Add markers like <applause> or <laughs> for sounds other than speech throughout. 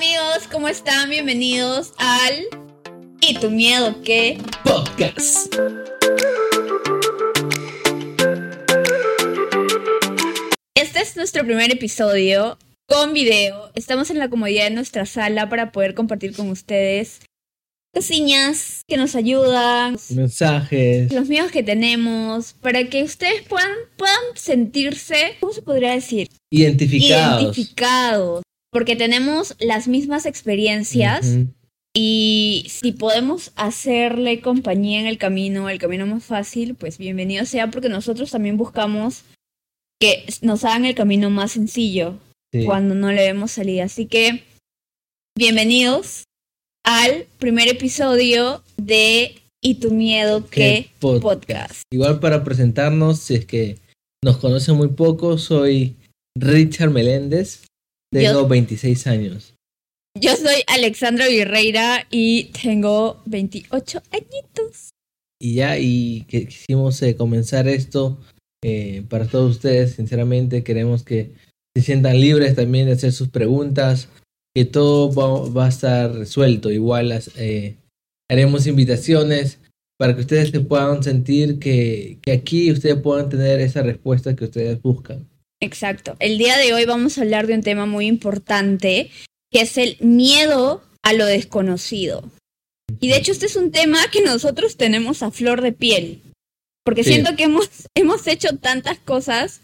amigos, ¿cómo están? Bienvenidos al ¿Y tu miedo qué? Podcast. Este es nuestro primer episodio con video. Estamos en la comodidad de nuestra sala para poder compartir con ustedes cosillas que nos ayudan, Mensajes. los miedos que tenemos, para que ustedes puedan, puedan sentirse, ¿cómo se podría decir? Identificados. Identificados. Porque tenemos las mismas experiencias. Y si podemos hacerle compañía en el camino, el camino más fácil, pues bienvenido sea, porque nosotros también buscamos que nos hagan el camino más sencillo Sí. cuando no le vemos salida. Así que, bienvenidos al primer episodio de ¿Y tu miedo? ¿Qué podcast? podcast. Igual para presentarnos, si es que nos conocen muy poco, soy Richard Meléndez. Tengo Yo- 26 años. Yo soy Alexandra Virreira y tengo 28 añitos. Y ya, y que quisimos eh, comenzar esto eh, para todos ustedes. Sinceramente, queremos que se sientan libres también de hacer sus preguntas. Que todo va, va a estar resuelto. Igual las, eh, haremos invitaciones para que ustedes se puedan sentir que, que aquí ustedes puedan tener esa respuesta que ustedes buscan. Exacto. El día de hoy vamos a hablar de un tema muy importante, que es el miedo a lo desconocido. Y de hecho este es un tema que nosotros tenemos a flor de piel, porque Sí. siento que hemos, <laughs> hemos hecho tantas cosas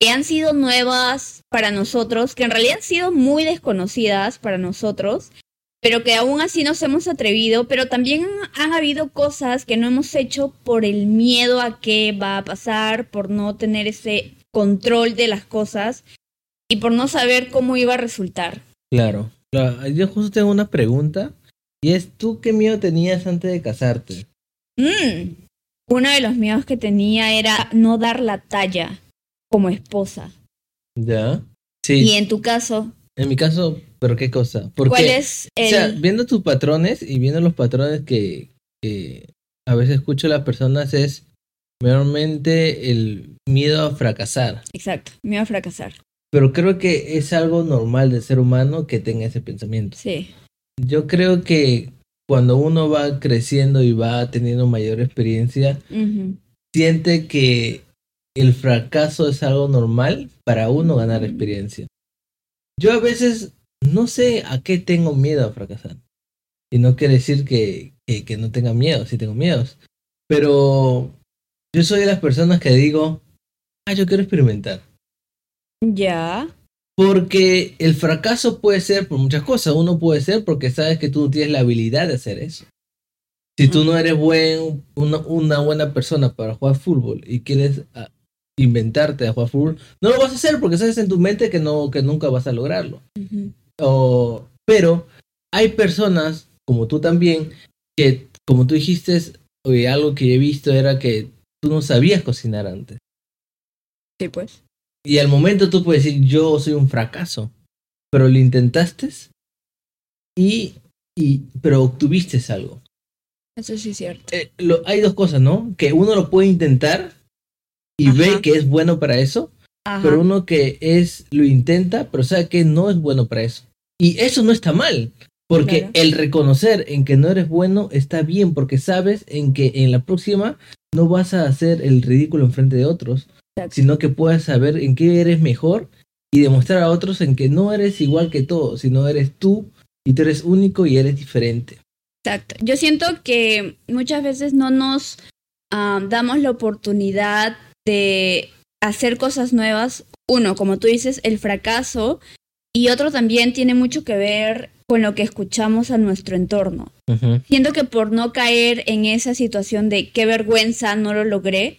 que han sido nuevas para nosotros, que en realidad han sido muy desconocidas para nosotros, pero que aún así nos hemos atrevido, pero también han, han habido cosas que no hemos hecho por el miedo a qué va a pasar, por no tener ese control de las cosas y por no saber cómo iba a resultar. Claro. Yo justo tengo una pregunta. Y es, ¿tú qué miedo tenías antes de casarte? Mm. Uno de los miedos que tenía era no dar la talla como esposa. ¿Ya? Y Sí. en tu caso, En mi caso, ¿pero qué cosa? Porque, ¿cuál es o sea, viendo tus patrones y viendo los patrones que, que a veces escucho a las personas es mayormente el miedo a fracasar. Exacto, miedo a fracasar. Pero creo que es algo normal del ser humano que tenga ese pensamiento. Sí, Yo creo que cuando uno va creciendo y va teniendo mayor experiencia, Ujú. siente que el fracaso es algo normal para uno ganar experiencia. Yo a veces no sé a qué tengo miedo a fracasar. Y no quiere decir que, que, que no tenga miedo, sí tengo miedos. Pero yo soy de las personas que digo, ah, yo quiero experimentar. ya. Porque el fracaso puede ser por muchas cosas. Uno puede ser porque sabes que tú no tienes la habilidad de hacer eso. Si tú no eres buen, una, una buena persona para jugar fútbol y quieres ah, inventarte a jugar fútbol, no lo vas a hacer porque sabes en tu mente que, no, que nunca vas a lograrlo. O- pero hay personas, como tú también, que como tú dijiste, oye, algo que he visto era que tú no sabías cocinar antes. Sí, pues. Y al momento tú puedes decir, yo soy un fracaso. Pero lo intentaste y, y pero obtuviste algo. Eso sí es cierto. Eh, lo- hay dos cosas, ¿no? Que uno lo puede intentar y Ajá. ve que es bueno para eso, Ajá. pero uno que es lo intenta, pero sabe que no es bueno para eso. Y eso no está mal, porque Claro. el reconocer en que no eres bueno está bien, porque sabes en que en la próxima no vas a hacer el ridículo enfrente de otros, Exacto. sino que puedas saber en qué eres mejor y demostrar a otros en que no eres igual que todos, sino eres tú y tú eres único y eres diferente. Exacto. Yo siento que muchas veces no nos ah, damos la oportunidad de hacer cosas nuevas. Uno, como tú dices, el fracaso. Y otro también tiene mucho que ver con lo que escuchamos a nuestro entorno. Siento que por no caer en esa situación de qué vergüenza, no lo logré,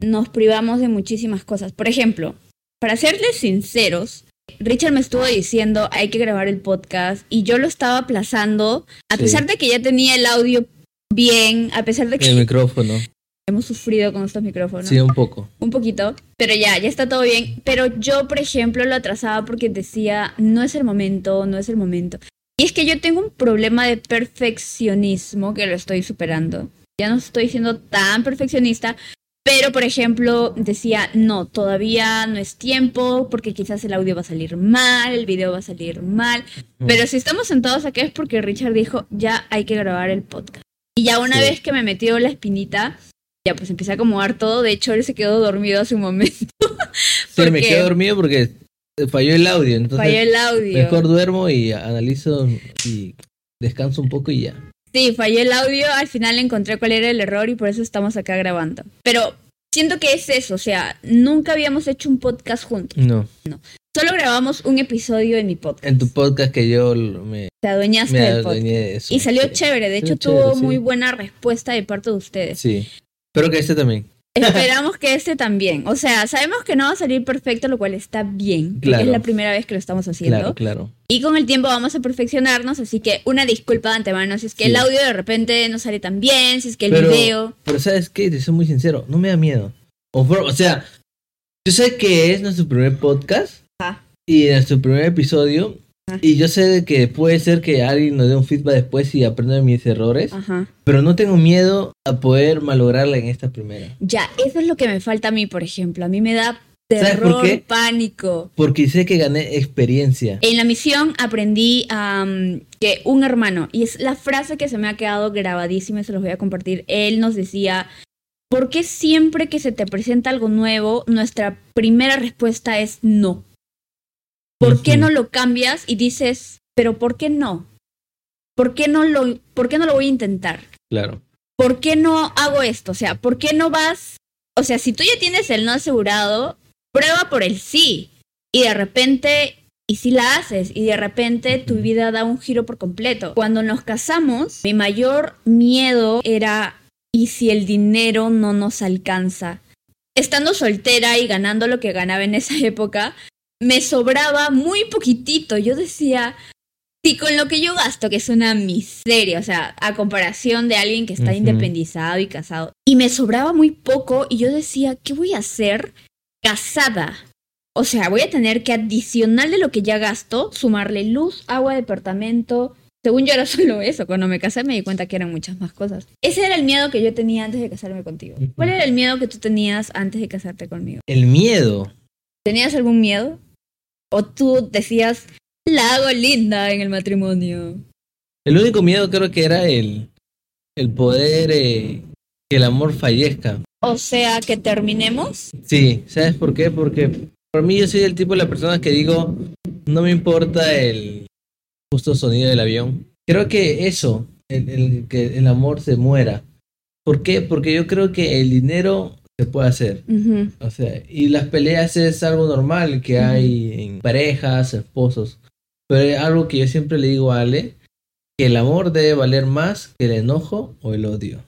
nos privamos de muchísimas cosas. Por ejemplo, para serles sinceros, Richard me estuvo diciendo hay que grabar el podcast y yo lo estaba aplazando, a Sí. pesar de que ya tenía el audio bien, a pesar de que El micrófono. Hemos sufrido con estos micrófonos. Sí, un poco. Un poquito, pero ya, ya está todo bien. Pero yo, por ejemplo, lo atrasaba porque decía, no es el momento, no es el momento. Y es que yo tengo un problema de perfeccionismo que lo estoy superando. Ya no estoy siendo tan perfeccionista, Pero, por ejemplo, decía, no, todavía no es tiempo, porque quizás el audio va a salir mal, el video va a salir mal. Pero si estamos sentados aquí es porque Richard dijo, ya hay que grabar el podcast. Y ya una Sí. vez que me metió la espinita, ya pues empecé a acomodar todo. De hecho, él se quedó dormido hace un momento. <laughs> Sí, me quedé dormido porque falló el audio. Entonces, Falló el audio. mejor duermo y analizo y descanso un poco y ya. Sí, falló el audio, al final encontré cuál era el error y por eso estamos acá grabando. Pero siento que es eso, o sea, nunca habíamos hecho un podcast juntos. No. Solo grabamos un episodio en mi podcast. En tu podcast que yo me, Te adueñaste me del podcast. de eso. Y salió Sí. chévere, de hecho tuvo sí. muy buena respuesta de parte de ustedes. Sí. Espero que este también. Esperamos que este también. O sea, sabemos que no va a salir perfecto, lo cual está bien. Claro. Es la primera vez que lo estamos haciendo. Claro, claro. Y con el tiempo vamos a perfeccionarnos, así que una disculpa de antemano si es que Sí. el audio de repente no sale tan bien, si es que el pero, video... Pero ¿sabes qué? Te soy muy sincero. No me da miedo. O, o sea, yo sé que es nuestro primer podcast. Ajá. Y nuestro primer episodio. Y yo sé que puede ser que alguien nos dé un feedback después y aprenda de mis errores. Ajá. Pero no tengo miedo a poder malograrla en esta primera. Ya, eso es lo que me falta a mí, por ejemplo. A mí me da ¿Sabes por terror, qué? pánico. Porque sé que gané experiencia. En la misión aprendí am, que un hermano, y es la frase que se me ha quedado grabadísima y se los voy a compartir, él nos decía, ¿por qué siempre que se te presenta algo nuevo, nuestra primera respuesta es no? ¿Por qué Ujú. no lo cambias y dices, pero ¿por qué no? ¿Por qué no lo, por qué no lo voy a intentar? Claro. ¿por qué no hago esto? O sea, ¿por qué no vas? O sea, si tú ya tienes el no asegurado, prueba por el sí. Y de repente, y si la haces, y de repente tu vida da un giro por completo. Cuando nos casamos, mi mayor miedo era, ¿y si el dinero no nos alcanza? Estando soltera y ganando lo que ganaba en esa <laughs> época, me sobraba muy poquitito. Yo decía, si con lo que yo gasto, que es una miseria, o sea, a comparación de alguien que está independizado y casado, y me sobraba muy poco, y yo decía, ¿qué voy a hacer casada? O sea, voy a tener que adicional de lo que ya gasto, sumarle luz, agua, departamento. Según yo era <laughs> solo eso, cuando me casé me di cuenta que eran muchas más cosas. Ese era el miedo que yo tenía antes de casarme contigo. ¿Cuál era el miedo que tú tenías antes de casarte conmigo? El miedo. ¿Tenías algún miedo? ¿O tú decías, la hago linda en el matrimonio? El único miedo creo que era el, el poder eh, que el amor fallezca. O sea, que terminemos. Sí, ¿sabes por qué? Porque por mí yo soy el tipo de la persona que digo, no me importa el justo sonido del avión. Creo que eso, el, el- que el amor se muera. ¿Por qué? Porque yo creo que el dinero se puede hacer. Ujú. O sea, y las peleas es algo normal que hay en parejas, esposos. Pero es algo que yo siempre le digo a Ale, que el amor debe valer más que el enojo o el odio.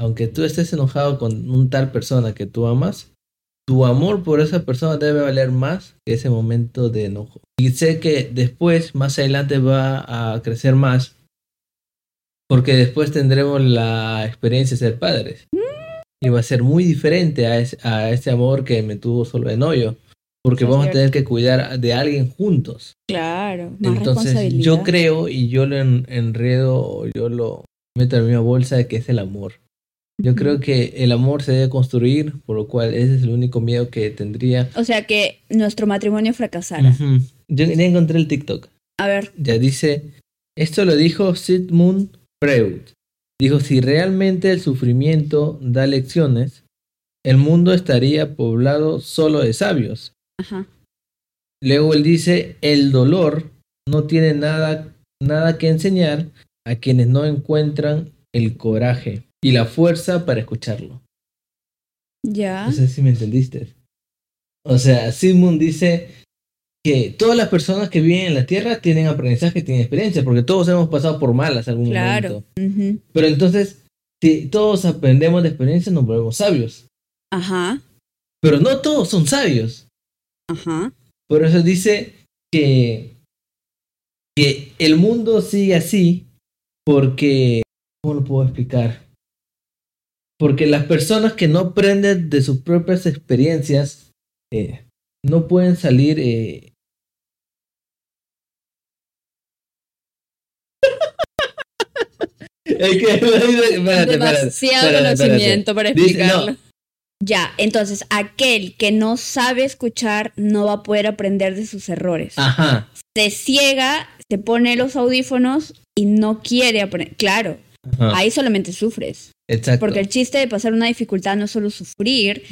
Aunque tú estés enojado con un tal persona que tú amas, tu amor por esa persona debe valer más que ese momento de enojo. Y sé que después, más adelante, va a crecer más, porque después tendremos la experiencia de ser padres. Y va a ser muy diferente a, ese- a ese amor que me tuvo solo de novio. Porque vamos a tener que cuidar de alguien juntos. Claro, más Entonces yo creo y yo lo en- enredo yo lo meto en la misma bolsa de que es el amor. Yo creo que el amor se debe construir, por lo cual ese es el único miedo que tendría. O sea, que nuestro matrimonio fracasara. Yo ya encontré el TikTok. A ver, Ya dice, esto lo dijo Sigmund Freud. Dijo, si realmente el sufrimiento da lecciones, el mundo estaría poblado solo de sabios. ajá. Luego él dice, el dolor no tiene nada, nada que enseñar a quienes no encuentran el coraje y la fuerza para escucharlo. Ya. No sé si me entendiste. O sea, Sigmund dice que todas las personas que viven en la Tierra tienen aprendizaje, tienen experiencia, porque todos hemos pasado por malas algún Claro. momento. Ujú. Pero entonces, si todos aprendemos de experiencia, nos volvemos sabios. Ajá. Pero no todos son sabios. Ajá. Por eso dice que, que el mundo sigue así porque, ¿cómo lo puedo explicar? Porque las personas que no aprenden de sus propias experiencias eh, no pueden salir... eh, Que- <laughs> espérate, Demasiado espérate, espérate. conocimiento para Dice- no, explicarlo. Ya, entonces aquel que no sabe escuchar no va a poder aprender de sus errores. Ajá. Se ciega, se pone los audífonos y no quiere aprender. Claro, ajá. ahí solamente sufres. Exacto. Porque el chiste de pasar una dificultad no es solo sufrir,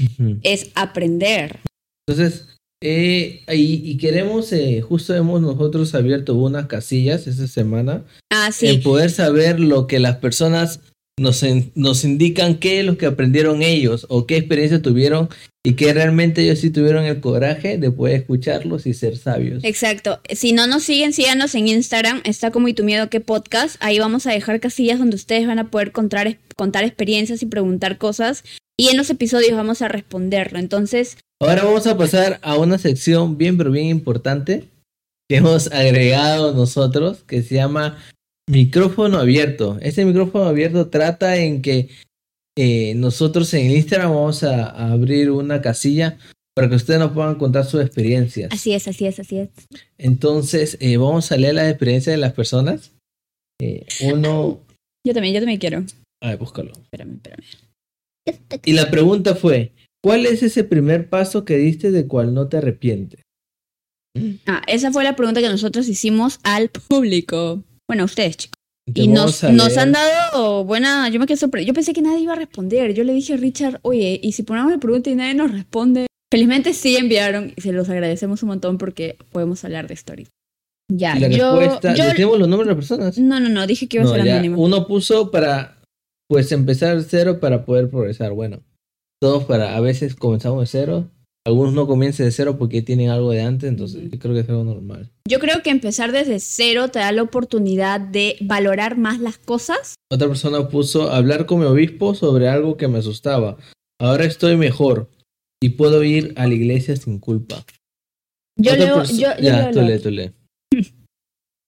es aprender. Entonces, eh, y, y queremos, eh, justo hemos nosotros abierto unas casillas esta semana Ah, en sí. poder saber lo que las personas nos, en- nos indican qué es lo que aprendieron ellos o qué experiencia tuvieron y que realmente ellos sí tuvieron el coraje de poder escucharlos y ser sabios. Exacto. Si no nos siguen, síganos en Instagram. Está como y tu miedo que podcast. Ahí vamos a dejar casillas donde ustedes van a poder contar, contar experiencias y preguntar cosas. Y en los episodios vamos a responderlo. Entonces, Ahora vamos a pasar a una sección bien pero bien importante que hemos agregado nosotros que se llama micrófono abierto. Este micrófono abierto trata en que eh, nosotros en Instagram vamos a, a abrir una casilla para que ustedes nos puedan contar sus experiencias. así es, así es, así es. Entonces eh, vamos a leer las experiencias de las personas. Eh, uno, Yo también, yo también quiero. a ver, búscalo. Espérame, espérame. Y la pregunta fue, ¿cuál es ese primer paso que diste de cual no te arrepientes? Ah, esa fue la pregunta que nosotros hicimos al público. Bueno, a ustedes, chicos. Te Y nos, han dado buena. Yo me quedé sorprendida. Yo pensé que nadie iba a responder. Yo le dije a Richard, oye, ¿y si ponemos la pregunta y nadie nos responde? Felizmente sí enviaron y se los agradecemos un montón porque podemos hablar de ahorita. Ya, la yo. respuesta, yo- ¿decimos los nombres de las personas? no, no, no, dije que iba a ser anónimo. Uno puso para, pues, empezar cero para poder progresar. Bueno, todos para, a veces comenzamos de cero. Algunos no comienzan de cero porque tienen algo de antes, entonces yo creo que es algo normal. Yo creo que empezar desde cero te da la oportunidad de valorar más las cosas. Otra persona puso hablar con mi obispo sobre algo que me asustaba. Ahora estoy mejor y puedo ir a la iglesia sin culpa. Yo Otra leo, yo, yo ya, leo tú lo- lee, tú lee. <laughs>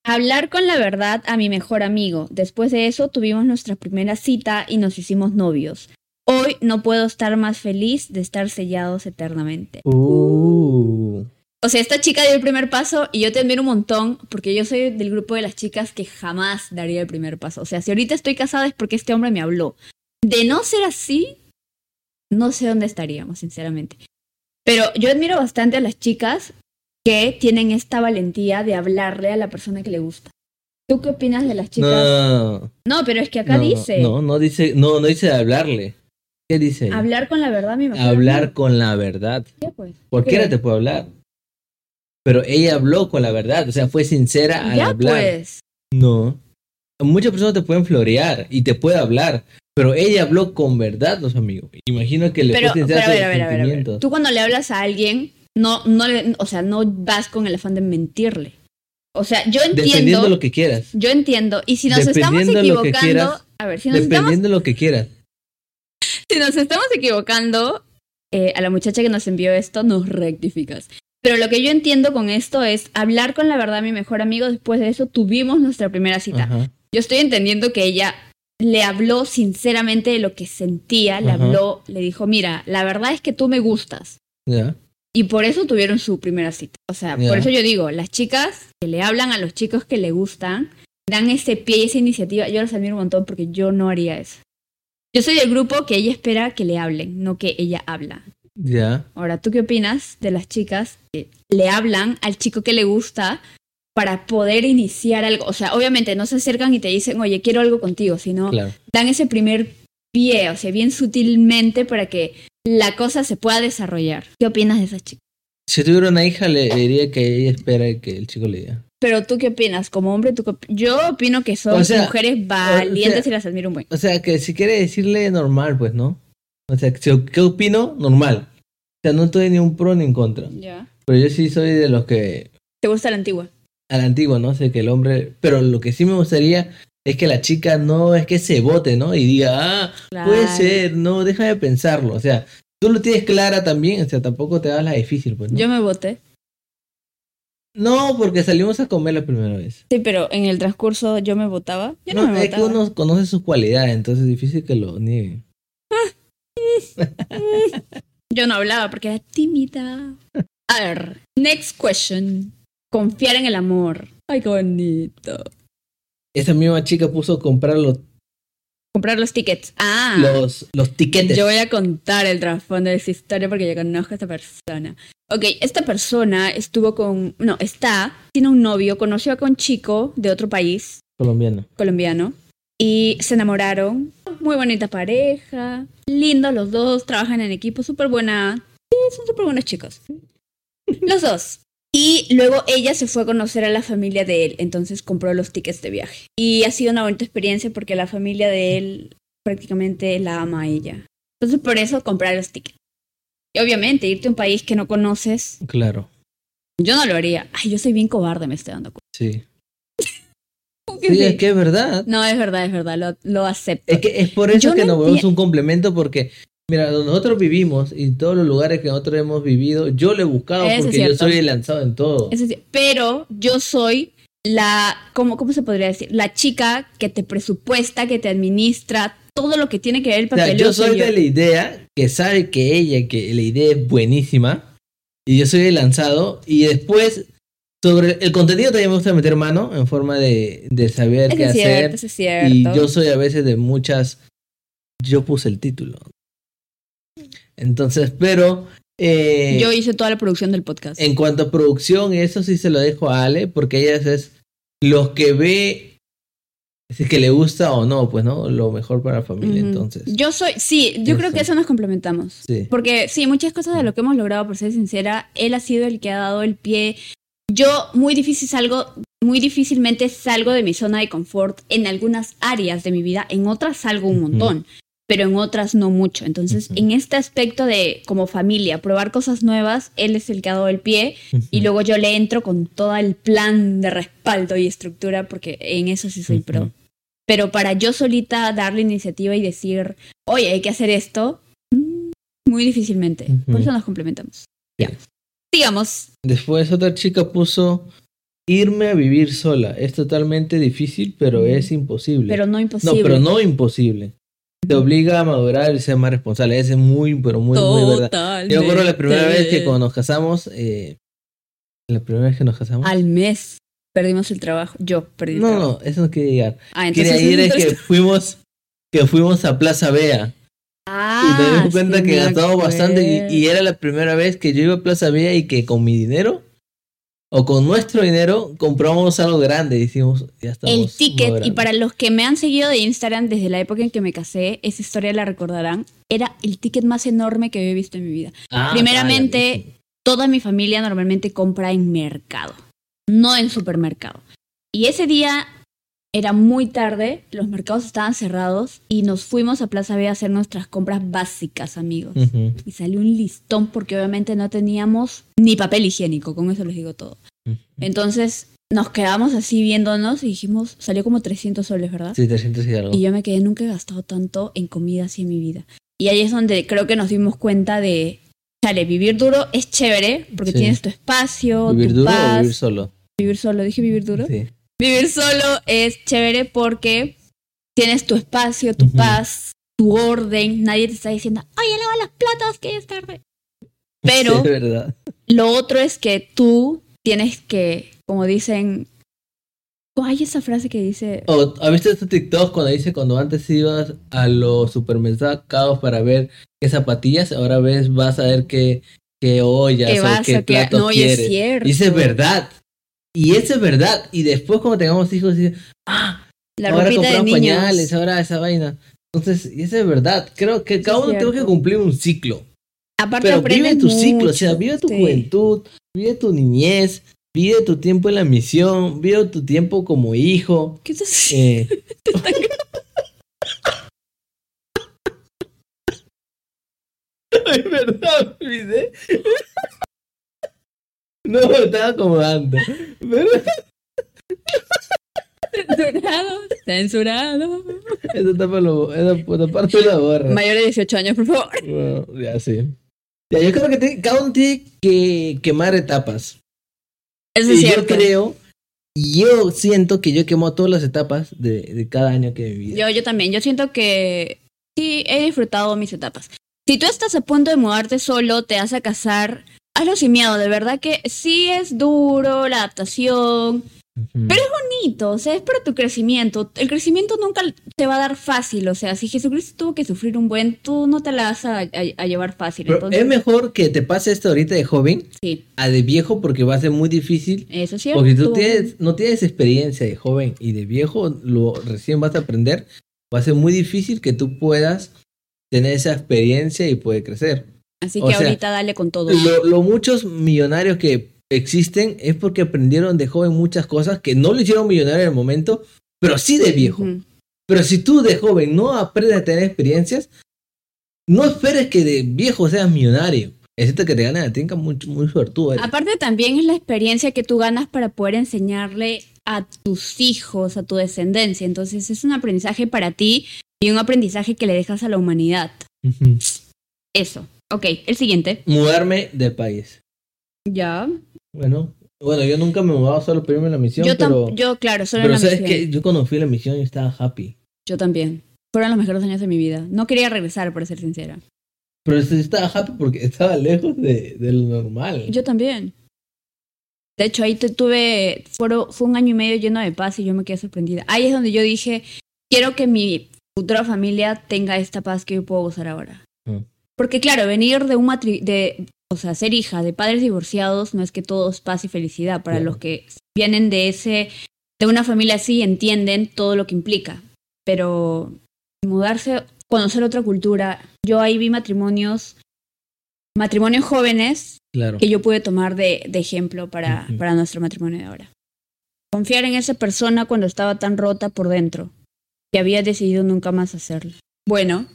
Hablar con la verdad a mi mejor amigo. Después de eso tuvimos nuestra primera cita y nos hicimos novios. Hoy no puedo estar más feliz de estar sellados eternamente. Uh, O sea, esta chica dio el primer paso y yo te admiro un montón porque yo soy del grupo de las chicas que jamás daría el primer paso. O sea, si ahorita estoy casada es porque este hombre me habló. De no ser así, no sé dónde estaríamos, sinceramente. Pero yo admiro bastante a las chicas que tienen esta valentía de hablarle a la persona que le gusta. ¿Tú qué opinas de las chicas? no, No, pero es que acá no, dice No, no dice, no, no dice de hablarle. ¿Qué dice? hablar con la verdad, mi mejor Hablar con la verdad. ¿Qué, pues? Cualquiera ¿Qué? te puede hablar. Pero ella habló con la verdad, o sea, fue sincera al Ya hablar. pues. No. Muchas personas te pueden florear y te puede hablar, pero ella habló con verdad, los amigos. Imagino que le Pero, fue pero sincera a a ver, a ver, a ver, a ver. sentimientos. Tú cuando le hablas a alguien, no, no le, o sea, no vas con el afán de mentirle. O sea, yo entiendo, Dependiendo lo que quieras. yo entiendo. Y si nos estamos Dependiendo equivocando, quieras, a ver, si nos estamos, Dependiendo de lo que quieras. Si nos estamos equivocando, eh, a la muchacha que nos envió esto, nos rectificas. Pero lo que yo entiendo con esto es hablar con la verdad, mi mejor amigo. Después de eso tuvimos nuestra primera cita. Ajá. Yo estoy entendiendo que ella le habló sinceramente de lo que sentía, le Ajá. habló, le dijo, mira, la verdad es que tú me gustas. Y por eso tuvieron su primera cita. O sea, por eso yo digo, las chicas que le hablan a los chicos que le gustan, dan ese pie y esa iniciativa. Yo las admiro un montón porque yo no haría eso. Yo soy del grupo que ella espera que le hablen, no que ella habla. Ya. Ahora, ¿tú qué opinas de las chicas que le hablan al chico que le gusta para poder iniciar algo? O sea, obviamente no se acercan y te dicen, oye, quiero algo contigo, sino Claro. dan ese primer pie, o sea, bien sutilmente para que la cosa se pueda desarrollar. ¿Qué opinas de esas chicas? Si tuviera una hija, le, le diría que ella espera que el chico le diga. Pero tú qué opinas, como hombre, ¿tú qué yo opino que son O sea, mujeres valientes o sea- y las admiro un buen. O sea, que si quiere decirle normal, pues, ¿no? O sea, ¿qué opino? Normal. O sea, no estoy ni un pro ni en contra. Ya. Pero yo sí soy de los que ¿Te gusta la antigua? a la antigua, ¿no? sé que el hombre. Pero lo que sí me gustaría es que la chica no es que se vote, ¿no? Y diga, ah, puede ser, no, déjame pensarlo. O sea, tú lo tienes clara también, o sea, tampoco te das la difícil, pues, ¿no? Yo me voté. No, porque salimos a comer la primera vez. Sí, pero en el transcurso yo me votaba. Yo no, No, me es que uno conoce sus cualidades, entonces es difícil que lo niegue. <laughs> Yo no hablaba porque era tímida. A ver, next question. Confiar en el amor. Ay, qué bonito. Esa misma chica puso comprarlo Comprar los tickets. Ah. Los, los tiquetes. Yo voy a contar el trasfondo de esa historia porque yo conozco a esta persona. Ok, esta persona estuvo con. No, está. Tiene un novio, conoció a un chico de otro país, Colombiano. colombiano, y se enamoraron. Muy bonita pareja, lindos los dos, trabajan en equipo, súper buena. Sí, son súper buenos chicos. Los dos. Y luego ella se fue a conocer a la familia de él, entonces compró los tickets de viaje. Y ha sido una bonita experiencia porque la familia de él prácticamente la ama a ella. Entonces por eso comprar los tickets. Y obviamente irte a un país que no conoces, Claro. yo no lo haría. Ay, yo soy bien cobarde, me estoy dando cuenta. Sí. <laughs> ¿Cómo que Sí, sí? es que es verdad. No, es verdad, es verdad, lo, lo acepto. Es que es por eso Yo que no nos vemos un complemento porque, mira, donde nosotros vivimos y todos los lugares que nosotros hemos vivido, yo lo he buscado Eso porque yo soy el lanzado en todo. Eso pero yo soy la, ¿cómo, ¿cómo se podría decir? La chica que te presupuesta, que te administra todo lo que tiene que ver el O sea, yo soy soy yo. de la idea que sabe que ella, que la idea es buenísima y yo soy el lanzado y después sobre el contenido también me gusta meter mano en forma de, de saber Eso qué es hacer cierto, eso es cierto. y yo soy a veces de muchas yo puse el título entonces pero eh, Yo hice toda la producción del podcast. en cuanto a producción eso sí se lo dejo a Ale porque ella es los que ve si es que le gusta o no pues no lo mejor para la familia entonces. Yo soy, sí, yo creo que eso nos complementamos. sí. Porque sí, muchas cosas de lo que hemos logrado, por ser sincera, él ha sido el que ha dado el pie. Yo muy difícil salgo, muy difícilmente salgo de mi zona de confort en algunas áreas de mi vida, en otras salgo un montón, pero en otras no mucho. Entonces, Ujú. en este aspecto de como familia, probar cosas nuevas, él es el que ha dado el pie y Ujú. luego yo le entro con todo el plan de respaldo y estructura porque en eso sí soy pro. Ujú. Pero para yo solita darle iniciativa y decir, oye, hay que hacer esto, mm, muy difícilmente. Por eso nos complementamos. Ya. Sigamos. Después otra chica puso irme a vivir sola. Es totalmente difícil, pero es imposible. Pero no no, imposible. pero no imposible. Te obliga a madurar y ser más responsable. Ese es muy, pero muy, muy verdad. Yo me acuerdo la primera vez que cuando nos casamos, eh, la primera vez que nos casamos. Al mes perdimos el trabajo. Yo perdí el no, trabajo. no, eso no quiere llegar. Ah, Quería entonces ir es que fuimos, que fuimos a Plaza Bea. Ah, y me di cuenta sí que me gastamos bastante y, y era la primera vez que yo iba a Plaza Vea y que con mi dinero o con nuestro dinero compramos algo grande y decimos, ya estamos. El ticket, y para los que me han seguido de Instagram desde la época en que me casé, esa historia la recordarán, era el ticket más enorme que había visto en mi vida. Ah, primeramente. Toda mi familia normalmente compra en mercado, no en supermercado. Y ese día era muy tarde, los mercados estaban cerrados y nos fuimos a Plaza B a hacer nuestras compras básicas, amigos. Y salió un listón porque obviamente no teníamos ni papel higiénico, con eso les digo todo. Entonces nos quedamos así viéndonos y dijimos, salió como 300 soles, ¿verdad? Sí, 300 y algo. Y yo me quedé, nunca he gastado tanto en comida así en mi vida. Y ahí es donde creo que nos dimos cuenta de, chale, vivir duro es chévere porque Sí. tienes tu espacio, ¿Vivir tu duro paz. o vivir solo? Vivir solo, dije vivir duro. Sí. Vivir solo es chévere porque tienes tu espacio, tu paz, tu orden. Nadie te está diciendo, oye, lava las platas que ya es tarde. Pero Sí, es verdad. lo otro es que tú tienes que, como dicen, oh, hay esa frase que dice, O, ¿Has visto estos TikToks cuando dice cuando antes ibas a los supermercados para ver qué zapatillas, ahora ves, vas a ver qué, qué ollas que o vas qué a que platos no, y es quieres? cierto. Y es verdad. Y eso es verdad. Y después cuando tengamos hijos, dice, ah, La ahora compramos pañales, ahora esa vaina. Entonces, y eso es verdad. Creo que cada uno tenemos que cumplir un ciclo. Aparte Pero vive tu ciclo, o sea, vive tu sí. juventud, vive tu niñez, vive tu tiempo en la misión, vive tu tiempo como hijo. ¿Qué estás Eh, <laughs> Es verdad, olvidé. No, me estaba acomodando. Pero Censurado, censurado. esa, tapa lo, esa parte la borra. Mayor de 18 años, por favor. Bueno, ya sí. Ya, yo creo que te- cada uno tiene que quemar etapas. Eso es y yo cierto. creo, y yo siento que yo he quemado todas las etapas de, de cada año que he vivido. Yo, yo también. Yo siento que sí he disfrutado mis etapas. Si tú estás a punto de mudarte solo, te vas a casar, hazlo sin miedo. De verdad que sí es duro la adaptación. Pero bonito, o sea, es para tu crecimiento. El crecimiento nunca te va a dar fácil, o sea, si Jesucristo tuvo que sufrir un buen, tú no te la vas a, a- a llevar fácil. Pero Entonces, es mejor que te pase esto ahorita de joven sí, a de viejo porque va a ser muy difícil. eso es cierto. Porque tú tienes, no tienes experiencia de joven y de viejo lo recién vas a aprender. Va a ser muy difícil que tú puedas tener esa experiencia y poder crecer. Así o que sea, ahorita dale con todo. Lo, lo muchos millonarios que existen es porque aprendieron de joven muchas cosas que no lo hicieron millonario en el momento, pero sí de viejo. Ujú. Pero si tú de joven no aprendes a tener experiencias, no esperes que de viejo seas millonario. Excepto que te ganes la tinca muy, muy suertudo. Aparte también es la experiencia que tú ganas para poder enseñarle a tus hijos, a tu descendencia. Entonces es un aprendizaje para ti y un aprendizaje que le dejas a la humanidad. Ujú. Eso. Ok, el siguiente. Mudarme de país. Ya. Bueno, bueno, yo nunca me he mudado solo primero en la misión, Yo, pero, yo claro, solo pero en la sabes misión. que yo cuando fui a la misión yo estaba happy. Yo también. Fueron los mejores años de mi vida. No quería regresar, para ser sincera. Pero estaba happy porque estaba lejos de, de lo normal. Yo también. De hecho, ahí te tuve, fueron- fue un año y medio lleno de paz y yo me quedé sorprendida. Ahí es donde yo dije, quiero que mi futura familia tenga esta paz que yo puedo gozar ahora. Mm. Porque claro, venir de un matri de, o sea, ser hija de padres divorciados no es que todo es paz y felicidad. Para los que vienen de ese, de una familia así, entienden todo lo que implica. Pero mudarse, conocer otra cultura, yo ahí vi matrimonios, matrimonios jóvenes Claro. que yo pude tomar de, de ejemplo para, para nuestro matrimonio de ahora. Confiar en esa persona cuando estaba tan rota por dentro, que había decidido nunca más hacerlo. Bueno,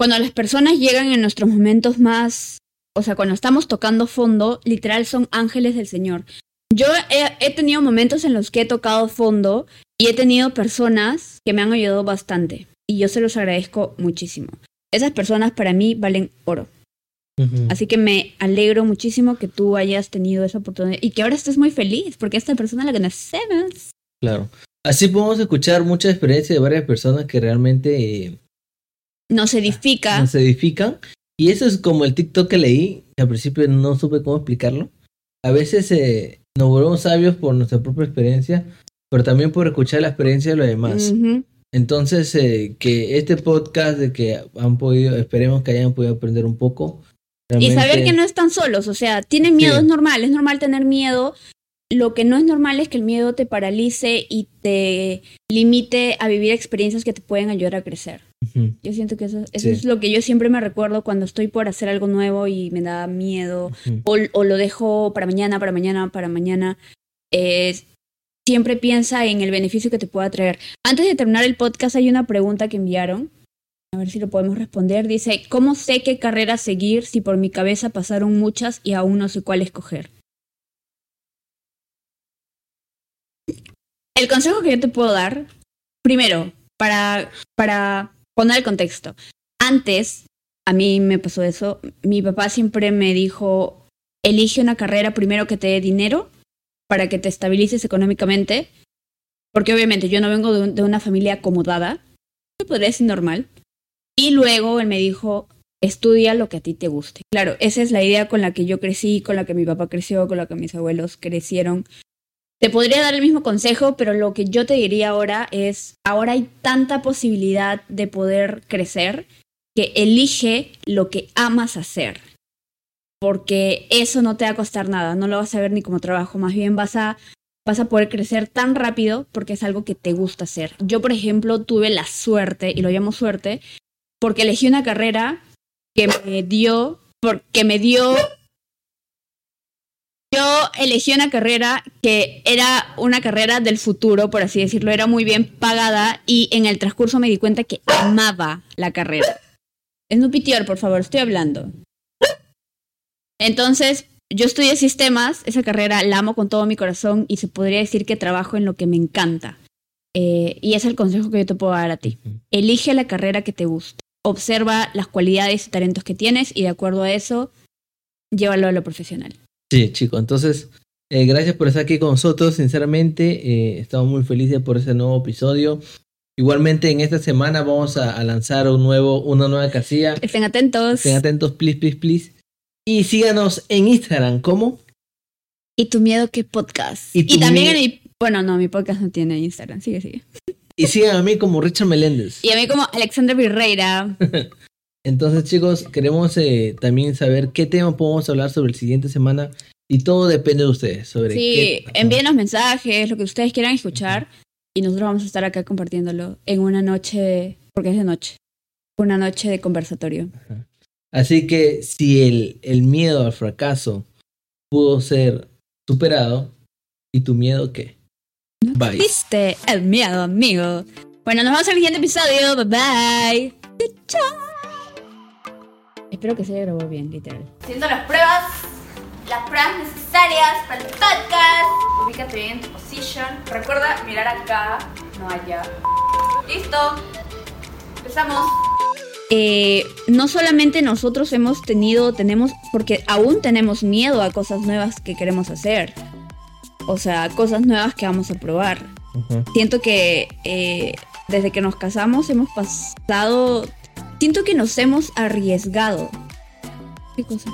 cuando las personas llegan en nuestros momentos más, o sea, cuando estamos tocando fondo, literal son ángeles del Señor. Yo he, he tenido momentos en los que he tocado fondo y he tenido personas que me han ayudado bastante y yo se los agradezco muchísimo. Esas personas para mí valen oro. Así que me alegro muchísimo que tú hayas tenido esa oportunidad y que ahora estés muy feliz porque esta persona la conocemos. Claro. Así podemos escuchar mucha experiencia de varias personas que realmente eh, Nos edifica. nos edifican. Y eso es como el TikTok que leí, que al principio no supe cómo explicarlo. A veces eh, nos volvemos sabios por nuestra propia experiencia, pero también por escuchar la experiencia de los demás. Entonces, eh, que este podcast de que han podido, esperemos que hayan podido aprender un poco. Y saber que no están solos, o sea, tienen miedo, Sí. es normal, es normal tener miedo. Lo que no es normal es que el miedo te paralice y te limite a vivir experiencias que te pueden ayudar a crecer. Yo siento que eso, eso Sí. es lo que yo siempre me recuerdo cuando estoy por hacer algo nuevo y me da miedo o lo dejo para mañana, para mañana, para mañana. Eh, siempre piensa en el beneficio que te pueda traer. Antes de terminar el podcast hay una pregunta que enviaron. A ver si lo podemos responder. Dice, ¿cómo sé qué carrera seguir si por mi cabeza pasaron muchas y aún no sé cuál escoger? El consejo que yo te puedo dar, primero, para, para poner el contexto. Antes, a mí me pasó eso, mi papá siempre me dijo, elige una carrera primero que te dé dinero para que te estabilices económicamente, porque obviamente yo no vengo de, un- de una familia acomodada, se podría decir normal, y luego él me dijo, estudia lo que a ti te guste. Claro, esa es la idea con la que yo crecí, con la que mi papá creció, con la que mis abuelos crecieron. Te podría dar el mismo consejo, pero lo que yo te diría ahora es, ahora hay tanta posibilidad de poder crecer que elige lo que amas hacer. Porque eso no te va a costar nada, no lo vas a ver ni como trabajo, más bien vas a, vas a poder crecer tan rápido porque es algo que te gusta hacer. Yo, por ejemplo, tuve la suerte, y lo llamo suerte, porque elegí una carrera que me dio, porque me dio yo elegí una carrera que era una carrera del futuro, por así decirlo, era muy bien pagada y en el transcurso me di cuenta que amaba la carrera. Snoopy Tior, por favor, estoy hablando. Entonces, yo estudié sistemas, esa carrera la amo con todo mi corazón y se podría decir que trabajo en lo que me encanta. Eh, y es el consejo que yo te puedo dar a ti. Elige la carrera que te guste. Observa las cualidades y talentos que tienes y de acuerdo a eso, llévalo a lo profesional. Sí, chicos, entonces, eh, gracias por estar aquí con nosotros. Sinceramente, eh, estamos muy felices por ese nuevo episodio. Igualmente, en esta semana vamos a, a lanzar un nuevo, una nueva casilla. Estén atentos. Estén atentos, please, please, please. Y síganos en Instagram, ¿cómo? Y tu miedo que podcast. Y también en mi Bueno, no, mi podcast no tiene Instagram. Sigue, sigue. Y sigan a mí como Richard Meléndez. Y a mí como Alexandra Virreira. <laughs> Entonces, chicos, queremos eh, también saber qué tema podemos hablar sobre el siguiente semana. Y todo depende de ustedes. Sobre Sí, envíenos mensajes, lo que ustedes quieran escuchar. Y nosotros vamos a estar acá compartiéndolo en una noche, porque es de noche. Una noche de conversatorio. Así que si el, el miedo al fracaso pudo ser superado, ¿y tu miedo qué? Bye. ¿Viste? El miedo, amigo. Bueno, nos vemos en el siguiente episodio. Bye bye. Chao. Espero que se haya grabado bien, literal. Haciendo las pruebas, las pruebas necesarias para el podcast. Ubícate bien en tu position. Recuerda mirar acá, no allá. Listo. Empezamos. Eh, no solamente nosotros hemos tenido, tenemos, porque aún tenemos miedo a cosas nuevas que queremos hacer. O sea, cosas nuevas que vamos a probar. Siento que eh, desde que nos casamos hemos pasado. Siento que nos hemos arriesgado. ¿Qué cosa?